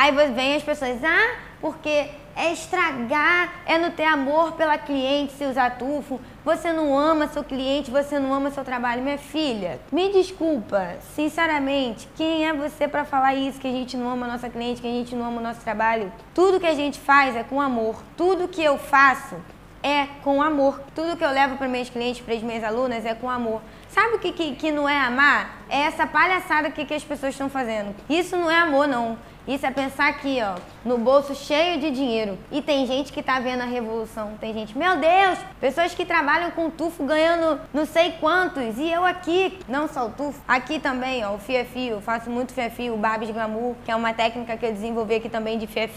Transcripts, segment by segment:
Aí vem as pessoas, ah, porque é estragar, é não ter amor pela cliente se usar tufo. Você não ama seu cliente, você não ama seu trabalho. Minha filha, me desculpa, sinceramente, quem é você para falar isso, que a gente não ama nossa cliente, que a gente não ama o nosso trabalho? Tudo que a gente faz é com amor. Tudo que eu faço é com amor. Tudo que eu levo para meus clientes, para as minhas alunas, é com amor. Sabe o que, que, que não é amar? É essa palhaçada que, que as pessoas estão fazendo. Isso não é amor, não. Isso é pensar aqui, ó, no bolso cheio de dinheiro. E tem gente que tá vendo a revolução. Tem gente, meu Deus, pessoas que trabalham com tufo ganhando não sei quantos. E eu aqui, não só o tufo. Aqui também, ó, o fio é. Faço muito fio é o Barbie Glamour, que é uma técnica que eu desenvolvi aqui também de fio é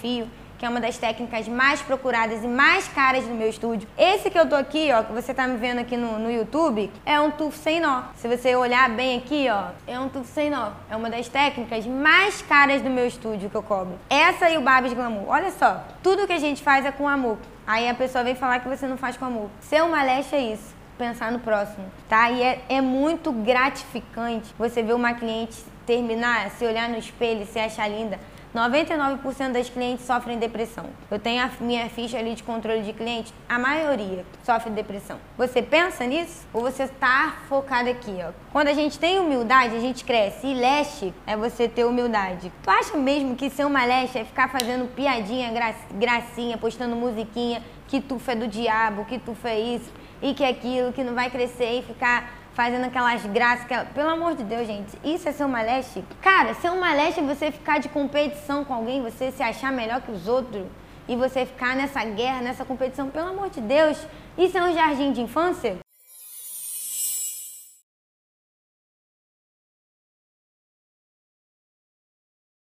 que é uma das técnicas mais procuradas e mais caras do meu estúdio. Esse que eu tô aqui, ó, que você tá me vendo aqui no, no YouTube, é um tufo sem nó. Se você olhar bem aqui, ó, é um tufo sem nó. É uma das técnicas mais caras do meu estúdio que eu cobro. Essa e o Babs Glamour. Olha só, tudo que a gente faz é com amor. Aí a pessoa vem falar que você não faz com amor. Ser uma leste é isso pensar no próximo, tá? E é, é, muito gratificante você ver uma cliente terminar, se olhar no espelho e se achar linda. 99% das clientes sofrem depressão. Eu tenho a minha ficha ali de controle de cliente, a maioria sofre depressão. Você pensa nisso? Ou você está focado aqui, ó? Quando a gente tem humildade, a gente cresce. E leste é você ter humildade. Tu acha mesmo que ser uma leste é ficar fazendo piadinha, gracinha, postando musiquinha, que tu é do diabo, que tu é isso e que aquilo, que não vai crescer e ficar fazendo aquelas graças. Pelo amor de Deus, gente, isso é ser uma leste? Cara, ser uma leste é você ficar de competição com alguém, você se achar melhor que os outros e você ficar nessa guerra, nessa competição. Pelo amor de Deus, isso é um jardim de infância?